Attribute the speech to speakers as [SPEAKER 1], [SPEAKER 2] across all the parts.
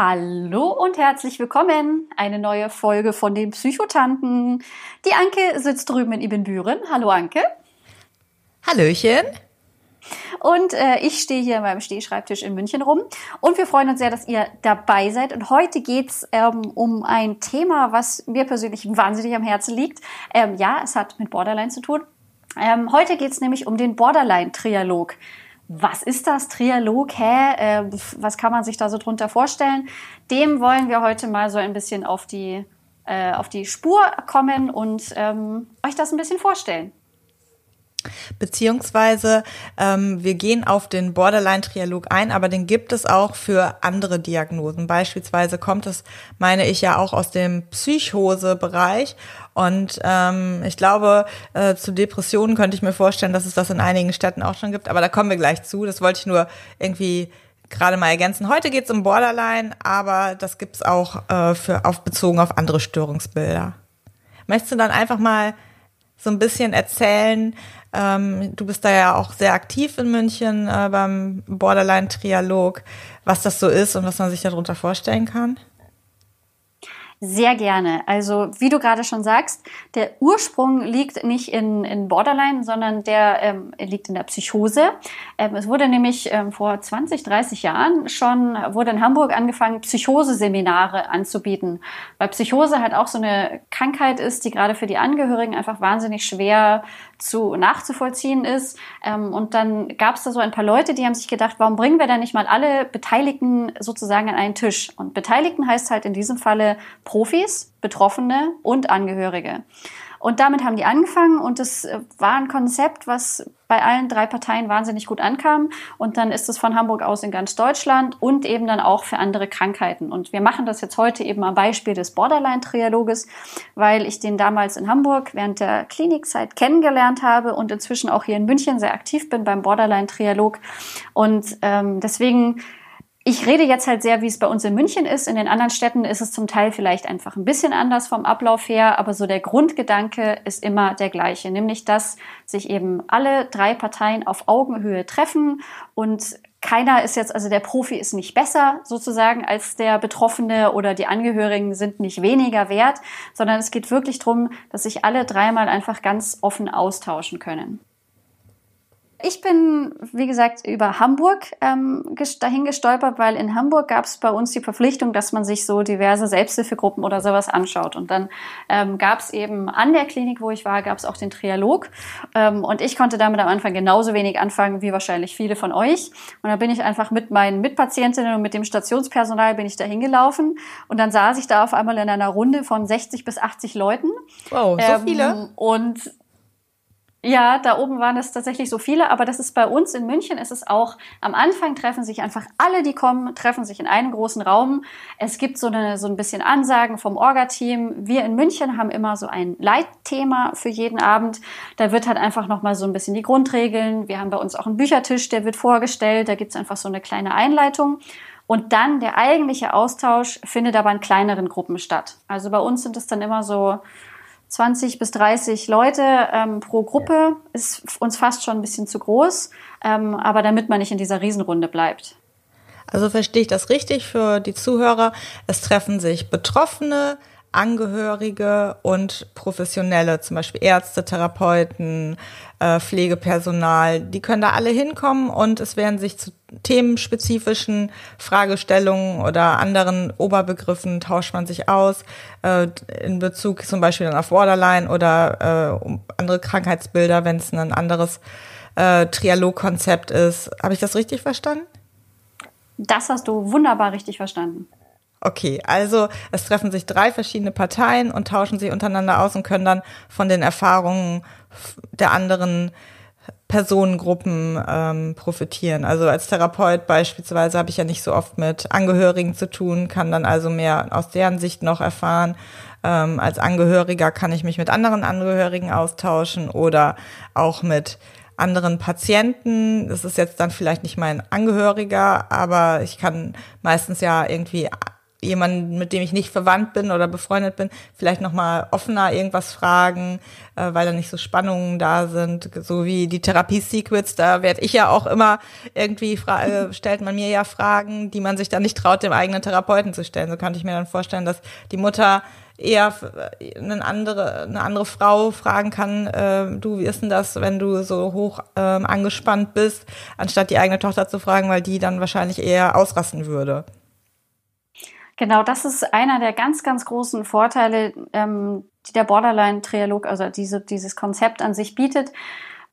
[SPEAKER 1] Hallo und herzlich willkommen. Eine neue Folge von den Psychotanten. Die Anke sitzt drüben in Ibbenbüren. Hallo Anke.
[SPEAKER 2] Hallöchen.
[SPEAKER 1] Und äh, ich stehe hier in meinem Stehschreibtisch in München rum. Und wir freuen uns sehr, dass ihr dabei seid. Und heute geht's ähm, um ein Thema, was mir persönlich wahnsinnig am Herzen liegt. Ähm, ja, es hat mit Borderline zu tun. Ähm, heute geht's nämlich um den Borderline-Trialog. Was ist das Trialog? Hä? Äh, was kann man sich da so drunter vorstellen? Dem wollen wir heute mal so ein bisschen auf die, äh, auf die Spur kommen und ähm, euch das ein bisschen vorstellen.
[SPEAKER 2] Beziehungsweise ähm, wir gehen auf den Borderline-Trialog ein, aber den gibt es auch für andere Diagnosen. Beispielsweise kommt es, meine ich, ja auch aus dem Psychose-Bereich. Und ähm, ich glaube, äh, zu Depressionen könnte ich mir vorstellen, dass es das in einigen Städten auch schon gibt. Aber da kommen wir gleich zu. Das wollte ich nur irgendwie gerade mal ergänzen. Heute geht es um Borderline, aber das gibt's auch äh, für auf bezogen auf andere Störungsbilder. Möchtest du dann einfach mal so ein bisschen erzählen, ähm, du bist da ja auch sehr aktiv in München äh, beim Borderline-Trialog, was das so ist und was man sich darunter vorstellen kann.
[SPEAKER 1] Sehr gerne. Also wie du gerade schon sagst, der Ursprung liegt nicht in, in Borderline, sondern der ähm, liegt in der Psychose. Ähm, es wurde nämlich ähm, vor 20, 30 Jahren schon, wurde in Hamburg angefangen, Psychose-Seminare anzubieten. Weil Psychose halt auch so eine Krankheit ist, die gerade für die Angehörigen einfach wahnsinnig schwer zu nachzuvollziehen ist. Ähm, und dann gab es da so ein paar Leute, die haben sich gedacht, warum bringen wir da nicht mal alle Beteiligten sozusagen an einen Tisch? Und Beteiligten heißt halt in diesem Falle Profis, Betroffene und Angehörige. Und damit haben die angefangen und es äh, war ein Konzept, was bei allen drei Parteien wahnsinnig gut ankam. Und dann ist es von Hamburg aus in ganz Deutschland und eben dann auch für andere Krankheiten. Und wir machen das jetzt heute eben am Beispiel des Borderline-Trialoges, weil ich den damals in Hamburg während der Klinikzeit kennengelernt habe und inzwischen auch hier in München sehr aktiv bin beim Borderline-Trialog. Und ähm, deswegen ich rede jetzt halt sehr, wie es bei uns in München ist. In den anderen Städten ist es zum Teil vielleicht einfach ein bisschen anders vom Ablauf her, aber so der Grundgedanke ist immer der gleiche, nämlich dass sich eben alle drei Parteien auf Augenhöhe treffen und keiner ist jetzt, also der Profi ist nicht besser sozusagen als der Betroffene oder die Angehörigen sind nicht weniger wert, sondern es geht wirklich darum, dass sich alle dreimal einfach ganz offen austauschen können. Ich bin, wie gesagt, über Hamburg ähm, dahin gestolpert, weil in Hamburg gab es bei uns die Verpflichtung, dass man sich so diverse Selbsthilfegruppen oder sowas anschaut. Und dann ähm, gab es eben an der Klinik, wo ich war, gab es auch den Trialog. Ähm, und ich konnte damit am Anfang genauso wenig anfangen wie wahrscheinlich viele von euch. Und da bin ich einfach mit meinen Mitpatientinnen und mit dem Stationspersonal bin ich da hingelaufen. Und dann saß ich da auf einmal in einer Runde von 60 bis 80 Leuten.
[SPEAKER 2] Wow, so viele.
[SPEAKER 1] Ähm, und ja, da oben waren es tatsächlich so viele, aber das ist bei uns in München, ist es auch, am Anfang treffen sich einfach alle, die kommen, treffen sich in einem großen Raum. Es gibt so, eine, so ein bisschen Ansagen vom Orga-Team. Wir in München haben immer so ein Leitthema für jeden Abend. Da wird halt einfach nochmal so ein bisschen die Grundregeln. Wir haben bei uns auch einen Büchertisch, der wird vorgestellt. Da gibt's einfach so eine kleine Einleitung. Und dann der eigentliche Austausch findet aber in kleineren Gruppen statt. Also bei uns sind es dann immer so 20 bis 30 Leute ähm, pro Gruppe ist uns fast schon ein bisschen zu groß, ähm, aber damit man nicht in dieser Riesenrunde bleibt.
[SPEAKER 2] Also verstehe ich das richtig für die Zuhörer. Es treffen sich Betroffene, Angehörige und Professionelle, zum Beispiel Ärzte, Therapeuten, äh, Pflegepersonal, die können da alle hinkommen und es werden sich zu themenspezifischen Fragestellungen oder anderen Oberbegriffen tauscht man sich aus, äh, in Bezug zum Beispiel dann auf Borderline oder äh, andere Krankheitsbilder, wenn es ein anderes Trialogkonzept ist. Habe ich das richtig verstanden?
[SPEAKER 1] Das hast du wunderbar richtig verstanden.
[SPEAKER 2] Okay, also es treffen sich drei verschiedene Parteien und tauschen sich untereinander aus und können dann von den Erfahrungen der anderen Personengruppen ähm, profitieren. Also als Therapeut beispielsweise habe ich ja nicht so oft mit Angehörigen zu tun, kann dann also mehr aus deren Sicht noch erfahren. ähm, als Angehöriger kann ich mich mit anderen Angehörigen austauschen oder auch mit anderen Patienten. Das ist jetzt dann vielleicht nicht mein Angehöriger, aber ich kann meistens ja irgendwie jemanden, mit dem ich nicht verwandt bin oder befreundet bin, vielleicht noch mal offener irgendwas fragen, äh, weil da nicht so Spannungen da sind, so wie die Therapie-Secrets, da werde ich ja auch immer irgendwie, äh, stellt man mir ja Fragen, die man sich dann nicht traut, dem eigenen Therapeuten zu stellen. So kann ich mir dann vorstellen, dass die Mutter eher eine andere, eine andere Frau fragen kann, äh, du, wie ist denn das, wenn du so hoch ähm, angespannt bist, anstatt die eigene Tochter zu fragen, weil die dann wahrscheinlich eher ausrasten würde.
[SPEAKER 1] Genau, das ist einer der ganz, ganz großen Vorteile, ähm, die der Borderline-Trialog, also diese, dieses Konzept an sich bietet,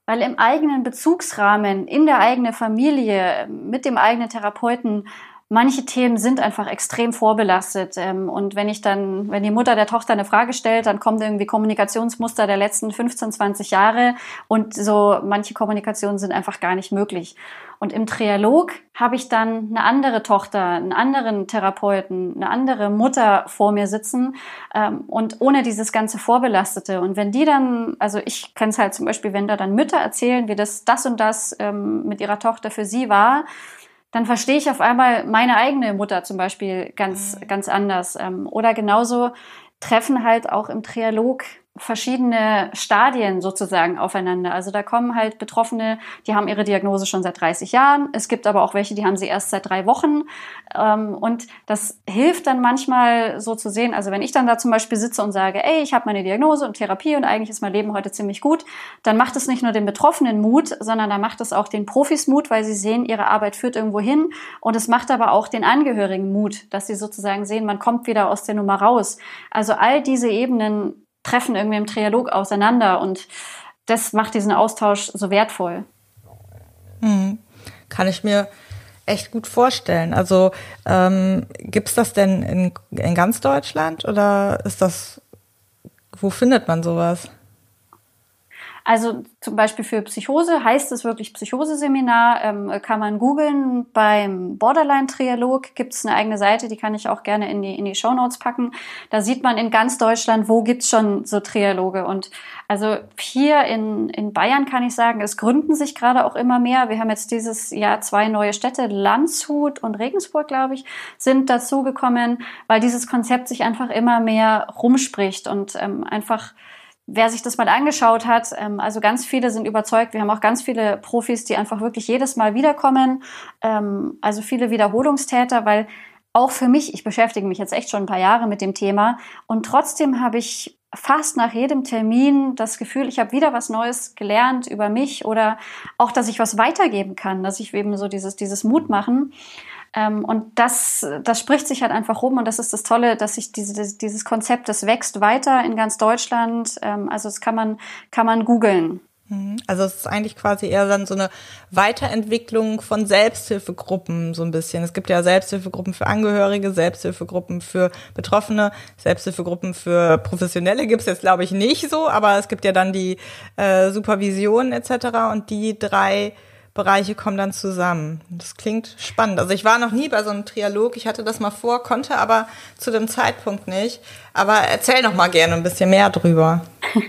[SPEAKER 1] weil im eigenen Bezugsrahmen, in der eigenen Familie, mit dem eigenen Therapeuten, manche Themen sind einfach extrem vorbelastet. Ähm, und wenn ich dann, wenn die Mutter der Tochter eine Frage stellt, dann kommt irgendwie Kommunikationsmuster der letzten 15, 20 Jahre und so manche Kommunikationen sind einfach gar nicht möglich. Und im Trialog habe ich dann eine andere Tochter, einen anderen Therapeuten, eine andere Mutter vor mir sitzen ähm, und ohne dieses ganze Vorbelastete. Und wenn die dann, also ich kenne es halt zum Beispiel, wenn da dann Mütter erzählen, wie das das und das ähm, mit ihrer Tochter für sie war, dann verstehe ich auf einmal meine eigene Mutter zum Beispiel ganz, mhm. ganz anders. Ähm, oder genauso treffen halt auch im Trialog verschiedene Stadien sozusagen aufeinander. Also da kommen halt Betroffene, die haben ihre Diagnose schon seit 30 Jahren. Es gibt aber auch welche, die haben sie erst seit drei Wochen. Ähm, und das hilft dann manchmal so zu sehen. Also wenn ich dann da zum Beispiel sitze und sage, ey, ich habe meine Diagnose und Therapie und eigentlich ist mein Leben heute ziemlich gut, dann macht es nicht nur den Betroffenen Mut, sondern da macht es auch den Profis Mut, weil sie sehen, ihre Arbeit führt irgendwo hin. Und es macht aber auch den Angehörigen Mut, dass sie sozusagen sehen, man kommt wieder aus der Nummer raus. Also all diese Ebenen treffen irgendwie im Trialog auseinander und das macht diesen Austausch so wertvoll.
[SPEAKER 2] Hm. Kann ich mir echt gut vorstellen. Also ähm, gibt es das denn in, in ganz Deutschland oder ist das, wo findet man sowas?
[SPEAKER 1] Also zum Beispiel für Psychose heißt es wirklich Psychoseseminar, ähm, kann man googeln. Beim Borderline-Trialog gibt es eine eigene Seite, die kann ich auch gerne in die, in die Show Notes packen. Da sieht man in ganz Deutschland, wo gibt's schon so Trialoge. Und also hier in, in Bayern kann ich sagen, es gründen sich gerade auch immer mehr. Wir haben jetzt dieses Jahr zwei neue Städte, Landshut und Regensburg, glaube ich, sind dazugekommen, weil dieses Konzept sich einfach immer mehr rumspricht und ähm, einfach wer sich das mal angeschaut hat, ähm, also ganz viele sind überzeugt. Wir haben auch ganz viele Profis, die einfach wirklich jedes Mal wiederkommen. Ähm, also viele Wiederholungstäter, weil auch für mich, ich beschäftige mich jetzt echt schon ein paar Jahre mit dem Thema und trotzdem habe ich fast nach jedem Termin das Gefühl, ich habe wieder was Neues gelernt über mich oder auch, dass ich was weitergeben kann, dass ich eben so dieses, dieses Mut machen. Ähm, und das, das spricht sich halt einfach rum und das ist das Tolle, dass sich diese, dieses Konzept, das wächst weiter in ganz Deutschland. Ähm, also das kann man, kann man googeln.
[SPEAKER 2] Mhm. Also es ist eigentlich quasi eher dann so eine Weiterentwicklung von Selbsthilfegruppen so ein bisschen. Es gibt ja Selbsthilfegruppen für Angehörige, Selbsthilfegruppen für Betroffene, Selbsthilfegruppen für Professionelle gibt es jetzt glaube ich nicht so, aber es gibt ja dann die äh, Supervision etc. und die drei Bereiche kommen dann zusammen. Das klingt spannend. Also ich war noch nie bei so einem Trialog. Ich hatte das mal vor, konnte aber zu dem Zeitpunkt nicht. Aber erzähl noch mal gerne ein bisschen mehr drüber.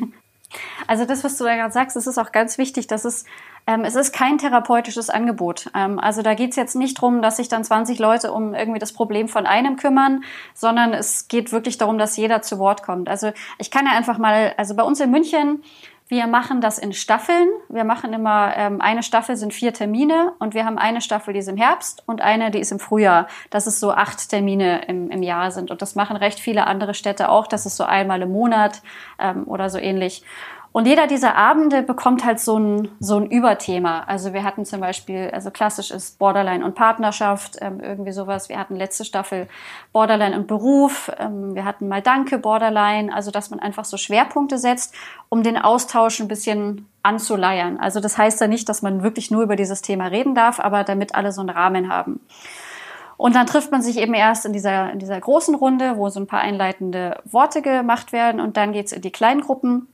[SPEAKER 1] Also das, was du da gerade sagst, das ist auch ganz wichtig, dass es ähm, es ist kein therapeutisches Angebot. Ähm, also da geht es jetzt nicht darum, dass sich dann 20 Leute um irgendwie das Problem von einem kümmern, sondern es geht wirklich darum, dass jeder zu Wort kommt. Also ich kann ja einfach mal, also bei uns in München wir machen das in Staffeln. Wir machen immer, ähm, eine Staffel sind vier Termine und wir haben eine Staffel, die ist im Herbst und eine, die ist im Frühjahr. Dass es so acht Termine im, im Jahr sind. Und das machen recht viele andere Städte auch. Das ist so einmal im Monat ähm, oder so ähnlich. Und jeder dieser Abende bekommt halt so ein, so ein Überthema. Also wir hatten zum Beispiel, also klassisch ist Borderline und Partnerschaft, ähm, irgendwie sowas. Wir hatten letzte Staffel Borderline und Beruf. Ähm, wir hatten mal Danke Borderline. Also dass man einfach so Schwerpunkte setzt, um den Austausch ein bisschen anzuleiern. Also das heißt ja nicht, dass man wirklich nur über dieses Thema reden darf, aber damit alle so einen Rahmen haben. Und dann trifft man sich eben erst in dieser, in dieser großen Runde, wo so ein paar einleitende Worte gemacht werden und dann geht's in die Kleingruppen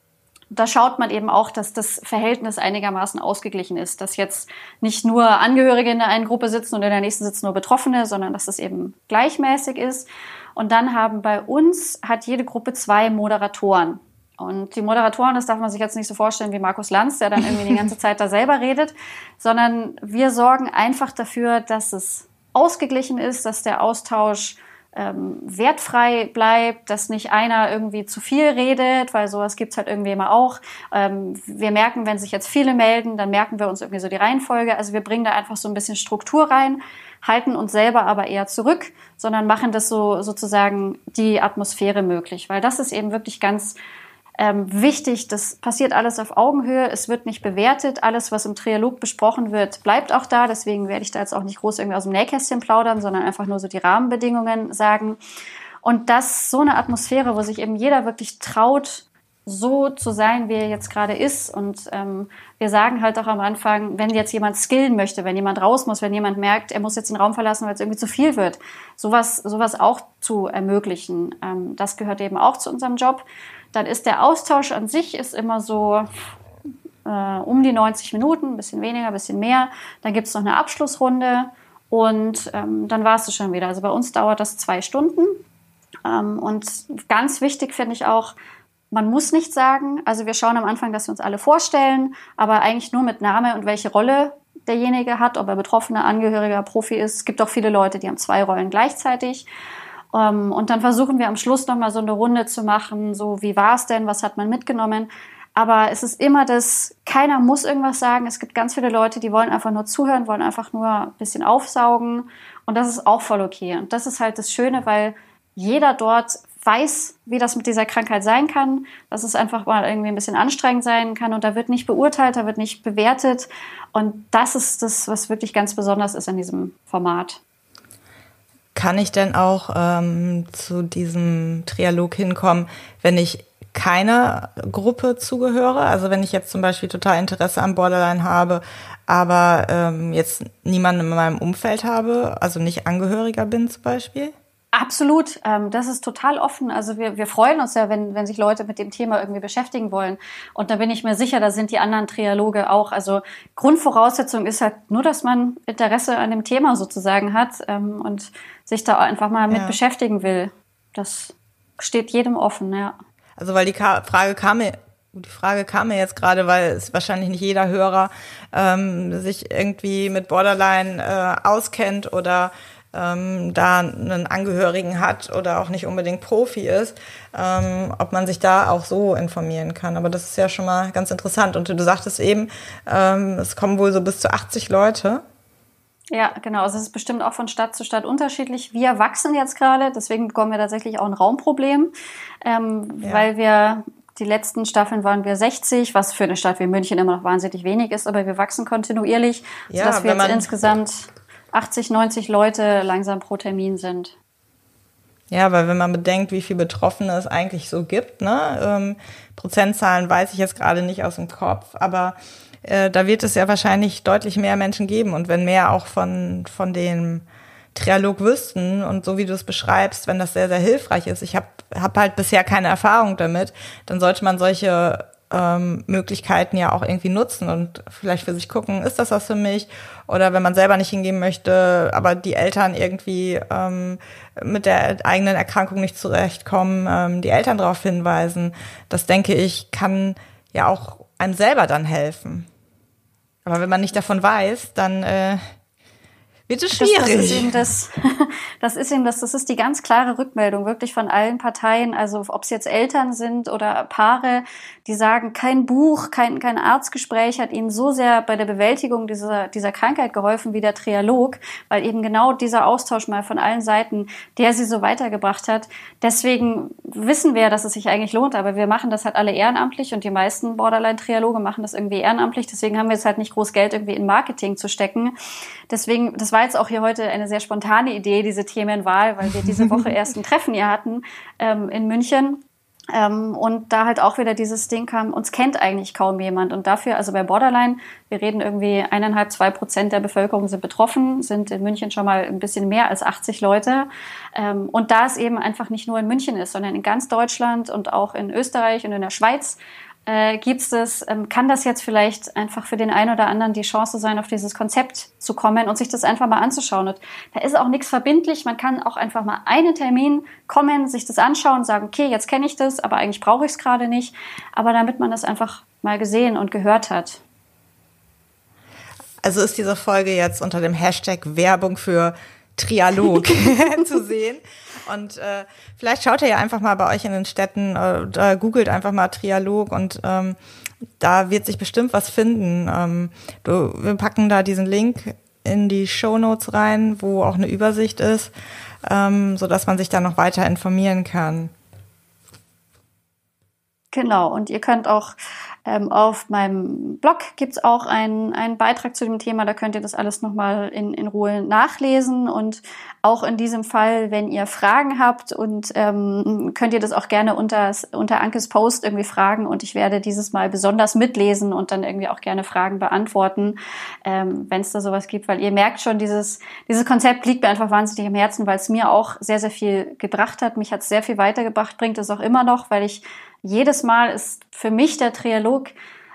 [SPEAKER 1] da schaut man eben auch, dass das Verhältnis einigermaßen ausgeglichen ist, dass jetzt nicht nur Angehörige in der einen Gruppe sitzen und in der nächsten sitzen nur Betroffene, sondern dass es eben gleichmäßig ist. Und dann haben bei uns, hat jede Gruppe zwei Moderatoren. Und die Moderatoren, das darf man sich jetzt nicht so vorstellen wie Markus Lanz, der dann irgendwie die ganze Zeit da selber redet, sondern wir sorgen einfach dafür, dass es ausgeglichen ist, dass der Austausch ähm, wertfrei bleibt, dass nicht einer irgendwie zu viel redet, weil sowas gibt's halt irgendwie immer auch. Ähm, wir merken, wenn sich jetzt viele melden, dann merken wir uns irgendwie so die Reihenfolge. Also wir bringen da einfach so ein bisschen Struktur rein, halten uns selber aber eher zurück, sondern machen das so sozusagen die Atmosphäre möglich, weil das ist eben wirklich ganz ähm, wichtig, das passiert alles auf Augenhöhe, es wird nicht bewertet, alles, was im Trialog besprochen wird, bleibt auch da, deswegen werde ich da jetzt auch nicht groß irgendwie aus dem Nähkästchen plaudern, sondern einfach nur so die Rahmenbedingungen sagen. Und das so eine Atmosphäre, wo sich eben jeder wirklich traut, so zu sein, wie er jetzt gerade ist. Und ähm, wir sagen halt auch am Anfang, wenn jetzt jemand skillen möchte, wenn jemand raus muss, wenn jemand merkt, er muss jetzt den Raum verlassen, weil es irgendwie zu viel wird, sowas, sowas auch zu ermöglichen. Ähm, das gehört eben auch zu unserem Job. Dann ist der Austausch an sich ist immer so äh, um die 90 Minuten, ein bisschen weniger, ein bisschen mehr. Dann gibt es noch eine Abschlussrunde und ähm, dann war es schon wieder. Also bei uns dauert das zwei Stunden. Ähm, und ganz wichtig finde ich auch, man muss nicht sagen, also wir schauen am Anfang, dass wir uns alle vorstellen, aber eigentlich nur mit Name und welche Rolle derjenige hat, ob er Betroffener, Angehöriger, Profi ist. Es gibt auch viele Leute, die haben zwei Rollen gleichzeitig. Ähm, und dann versuchen wir am Schluss nochmal so eine Runde zu machen, so wie war es denn, was hat man mitgenommen. Aber es ist immer das, keiner muss irgendwas sagen. Es gibt ganz viele Leute, die wollen einfach nur zuhören, wollen einfach nur ein bisschen aufsaugen. Und das ist auch voll okay. Und das ist halt das Schöne, weil jeder dort weiß, wie das mit dieser Krankheit sein kann, dass es einfach mal irgendwie ein bisschen anstrengend sein kann und da wird nicht beurteilt, da wird nicht bewertet. Und das ist das, was wirklich ganz besonders ist in diesem Format.
[SPEAKER 2] Kann ich denn auch ähm, zu diesem Trialog hinkommen, wenn ich keiner Gruppe zugehöre? Also wenn ich jetzt zum Beispiel total Interesse am Borderline habe, aber ähm, jetzt niemanden in meinem Umfeld habe, also nicht Angehöriger bin zum Beispiel?
[SPEAKER 1] Absolut, ähm, das ist total offen. Also wir, wir freuen uns ja, wenn, wenn sich Leute mit dem Thema irgendwie beschäftigen wollen. Und da bin ich mir sicher, da sind die anderen Trialoge auch. Also Grundvoraussetzung ist halt nur, dass man Interesse an dem Thema sozusagen hat ähm, und sich da einfach mal mit ja. beschäftigen will. Das steht jedem offen, ja.
[SPEAKER 2] Also weil die Frage kam mir die Frage kam mir jetzt gerade, weil es wahrscheinlich nicht jeder Hörer ähm, sich irgendwie mit Borderline äh, auskennt oder ähm, da einen Angehörigen hat oder auch nicht unbedingt Profi ist, ähm, ob man sich da auch so informieren kann. Aber das ist ja schon mal ganz interessant. Und du sagtest eben, ähm, es kommen wohl so bis zu 80 Leute.
[SPEAKER 1] Ja, genau. Also es ist bestimmt auch von Stadt zu Stadt unterschiedlich. Wir wachsen jetzt gerade, deswegen bekommen wir tatsächlich auch ein Raumproblem, ähm, ja. weil wir die letzten Staffeln waren wir 60, was für eine Stadt wie München immer noch wahnsinnig wenig ist, aber wir wachsen kontinuierlich, ja, sodass wir jetzt insgesamt 80, 90 Leute langsam pro Termin sind.
[SPEAKER 2] Ja, weil wenn man bedenkt, wie viele Betroffene es eigentlich so gibt, ne, ähm, Prozentzahlen weiß ich jetzt gerade nicht aus dem Kopf, aber äh, da wird es ja wahrscheinlich deutlich mehr Menschen geben und wenn mehr auch von von dem Trialog wüssten und so wie du es beschreibst, wenn das sehr sehr hilfreich ist. Ich habe hab halt bisher keine Erfahrung damit, dann sollte man solche ähm, Möglichkeiten ja auch irgendwie nutzen und vielleicht für sich gucken, ist das was für mich? Oder wenn man selber nicht hingehen möchte, aber die Eltern irgendwie ähm, mit der eigenen Erkrankung nicht zurechtkommen, ähm, die Eltern darauf hinweisen. Das denke ich, kann ja auch einem selber dann helfen. Aber wenn man nicht davon weiß, dann äh, es schwierig. Das, das, ist eben
[SPEAKER 1] das, das ist eben das, das ist die ganz klare Rückmeldung, wirklich von allen Parteien, also ob es jetzt Eltern sind oder Paare, die sagen, kein Buch, kein, kein Arztgespräch hat ihnen so sehr bei der Bewältigung dieser, dieser Krankheit geholfen wie der Trialog, weil eben genau dieser Austausch mal von allen Seiten, der sie so weitergebracht hat. Deswegen wissen wir, dass es sich eigentlich lohnt, aber wir machen das halt alle ehrenamtlich und die meisten Borderline-Trialoge machen das irgendwie ehrenamtlich. Deswegen haben wir jetzt halt nicht groß Geld irgendwie in Marketing zu stecken. Deswegen, das war jetzt auch hier heute eine sehr spontane Idee, diese Themenwahl, weil wir diese Woche erst ein Treffen hier hatten ähm, in München. Ähm, und da halt auch wieder dieses Ding kam, uns kennt eigentlich kaum jemand. Und dafür, also bei Borderline, wir reden irgendwie eineinhalb, zwei Prozent der Bevölkerung sind betroffen, sind in München schon mal ein bisschen mehr als 80 Leute. Ähm, und da es eben einfach nicht nur in München ist, sondern in ganz Deutschland und auch in Österreich und in der Schweiz, äh, gibt es, ähm, kann das jetzt vielleicht einfach für den einen oder anderen die Chance sein, auf dieses Konzept zu kommen und sich das einfach mal anzuschauen. Und da ist auch nichts verbindlich. Man kann auch einfach mal einen Termin kommen, sich das anschauen, sagen, okay, jetzt kenne ich das, aber eigentlich brauche ich es gerade nicht. Aber damit man das einfach mal gesehen und gehört hat.
[SPEAKER 2] Also ist diese Folge jetzt unter dem Hashtag Werbung für Trialog zu sehen. Und äh, vielleicht schaut ihr ja einfach mal bei euch in den Städten, äh, googelt einfach mal Trialog und ähm, da wird sich bestimmt was finden. Ähm, du, wir packen da diesen Link in die Show Notes rein, wo auch eine Übersicht ist, ähm, so dass man sich da noch weiter informieren kann.
[SPEAKER 1] Genau, und ihr könnt auch ähm, auf meinem Blog gibt's auch einen, einen Beitrag zu dem Thema, da könnt ihr das alles nochmal in, in Ruhe nachlesen. Und auch in diesem Fall, wenn ihr Fragen habt und ähm, könnt ihr das auch gerne unter, unter Ankes Post irgendwie fragen und ich werde dieses Mal besonders mitlesen und dann irgendwie auch gerne Fragen beantworten, ähm, wenn es da sowas gibt, weil ihr merkt schon, dieses, dieses Konzept liegt mir einfach wahnsinnig am Herzen, weil es mir auch sehr, sehr viel gebracht hat. Mich hat es sehr viel weitergebracht, bringt es auch immer noch, weil ich jedes Mal ist für mich der Trialog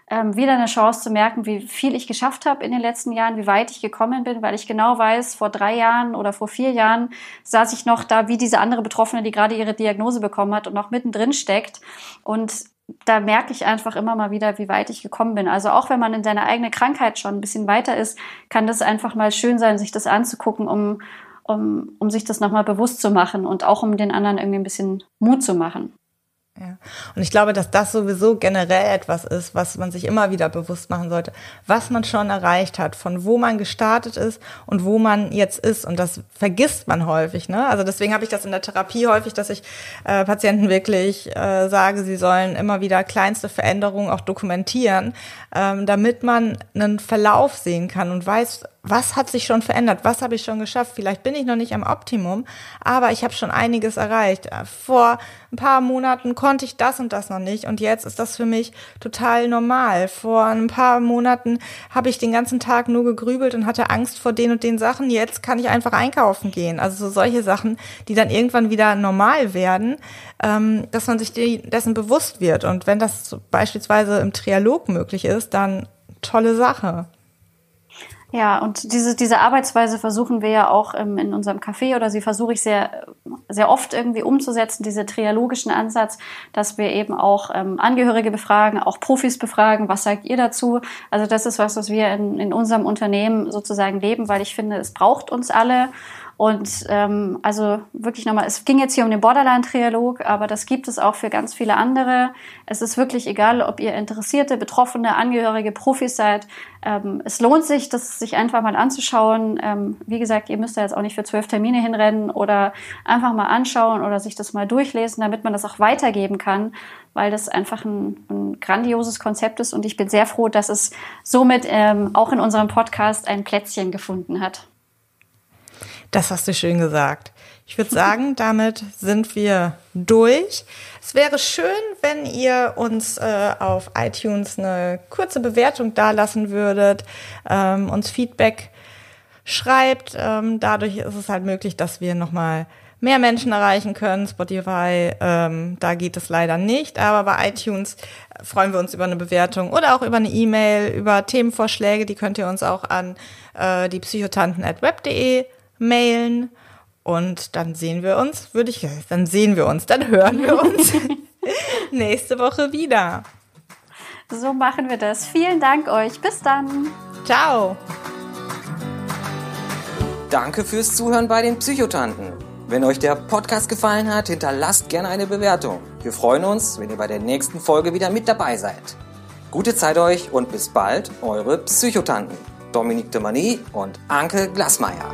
[SPEAKER 1] ähm, wieder eine Chance zu merken, wie viel ich geschafft habe in den letzten Jahren, wie weit ich gekommen bin, weil ich genau weiß, vor drei Jahren oder vor vier Jahren saß ich noch da wie diese andere Betroffene, die gerade ihre Diagnose bekommen hat und noch mittendrin steckt. Und da merke ich einfach immer mal wieder, wie weit ich gekommen bin. Also auch wenn man in seiner eigenen Krankheit schon ein bisschen weiter ist, kann das einfach mal schön sein, sich das anzugucken, um, um, um sich das nochmal bewusst zu machen und auch um den anderen irgendwie ein bisschen Mut zu machen.
[SPEAKER 2] Ja. Und ich glaube, dass das sowieso generell etwas ist, was man sich immer wieder bewusst machen sollte, was man schon erreicht hat, von wo man gestartet ist und wo man jetzt ist. Und das vergisst man häufig. Ne? Also deswegen habe ich das in der Therapie häufig, dass ich äh, Patienten wirklich äh, sage, sie sollen immer wieder kleinste Veränderungen auch dokumentieren, ähm, damit man einen Verlauf sehen kann und weiß, was hat sich schon verändert, was habe ich schon geschafft. Vielleicht bin ich noch nicht am Optimum, aber ich habe schon einiges erreicht. Vor ein paar Monaten konnte ich das und das noch nicht und jetzt ist das für mich total normal. Vor ein paar Monaten habe ich den ganzen Tag nur gegrübelt und hatte Angst vor den und den Sachen. Jetzt kann ich einfach einkaufen gehen. Also so solche Sachen, die dann irgendwann wieder normal werden, ähm, dass man sich dessen bewusst wird. Und wenn das beispielsweise im Trialog möglich ist, dann tolle Sache.
[SPEAKER 1] Ja, und diese, diese Arbeitsweise versuchen wir ja auch ähm, in unserem Café oder sie versuche ich sehr, sehr oft irgendwie umzusetzen, diese triologischen Ansatz, dass wir eben auch ähm, Angehörige befragen, auch Profis befragen. Was sagt ihr dazu? Also das ist was, was wir in, in unserem Unternehmen sozusagen leben, weil ich finde, es braucht uns alle. Und ähm, also wirklich nochmal, es ging jetzt hier um den Borderline-Trialog, aber das gibt es auch für ganz viele andere. Es ist wirklich egal, ob ihr Interessierte, Betroffene, Angehörige, Profis seid. Ähm, es lohnt sich, das sich einfach mal anzuschauen. Ähm, wie gesagt, ihr müsst da jetzt auch nicht für zwölf Termine hinrennen oder einfach mal anschauen oder sich das mal durchlesen, damit man das auch weitergeben kann, weil das einfach ein, ein grandioses Konzept ist. Und ich bin sehr froh, dass es somit ähm, auch in unserem Podcast ein Plätzchen gefunden hat.
[SPEAKER 2] Das hast du schön gesagt. Ich würde sagen, damit sind wir durch. Es wäre schön, wenn ihr uns äh, auf iTunes eine kurze Bewertung dalassen würdet, ähm, uns Feedback schreibt. Ähm, dadurch ist es halt möglich, dass wir nochmal mehr Menschen erreichen können. Spotify, ähm, da geht es leider nicht, aber bei iTunes freuen wir uns über eine Bewertung oder auch über eine E-Mail, über Themenvorschläge. Die könnt ihr uns auch an äh, die psychotanten.web.de mailen. Und dann sehen wir uns, würde ich, dann sehen wir uns, dann hören wir uns nächste Woche wieder.
[SPEAKER 1] So machen wir das. Vielen Dank euch. Bis dann.
[SPEAKER 2] Ciao.
[SPEAKER 3] Danke fürs Zuhören bei den Psychotanten. Wenn euch der Podcast gefallen hat, hinterlasst gerne eine Bewertung. Wir freuen uns, wenn ihr bei der nächsten Folge wieder mit dabei seid. Gute Zeit euch und bis bald, eure Psychotanten. Dominique de Mani und Anke Glasmeier.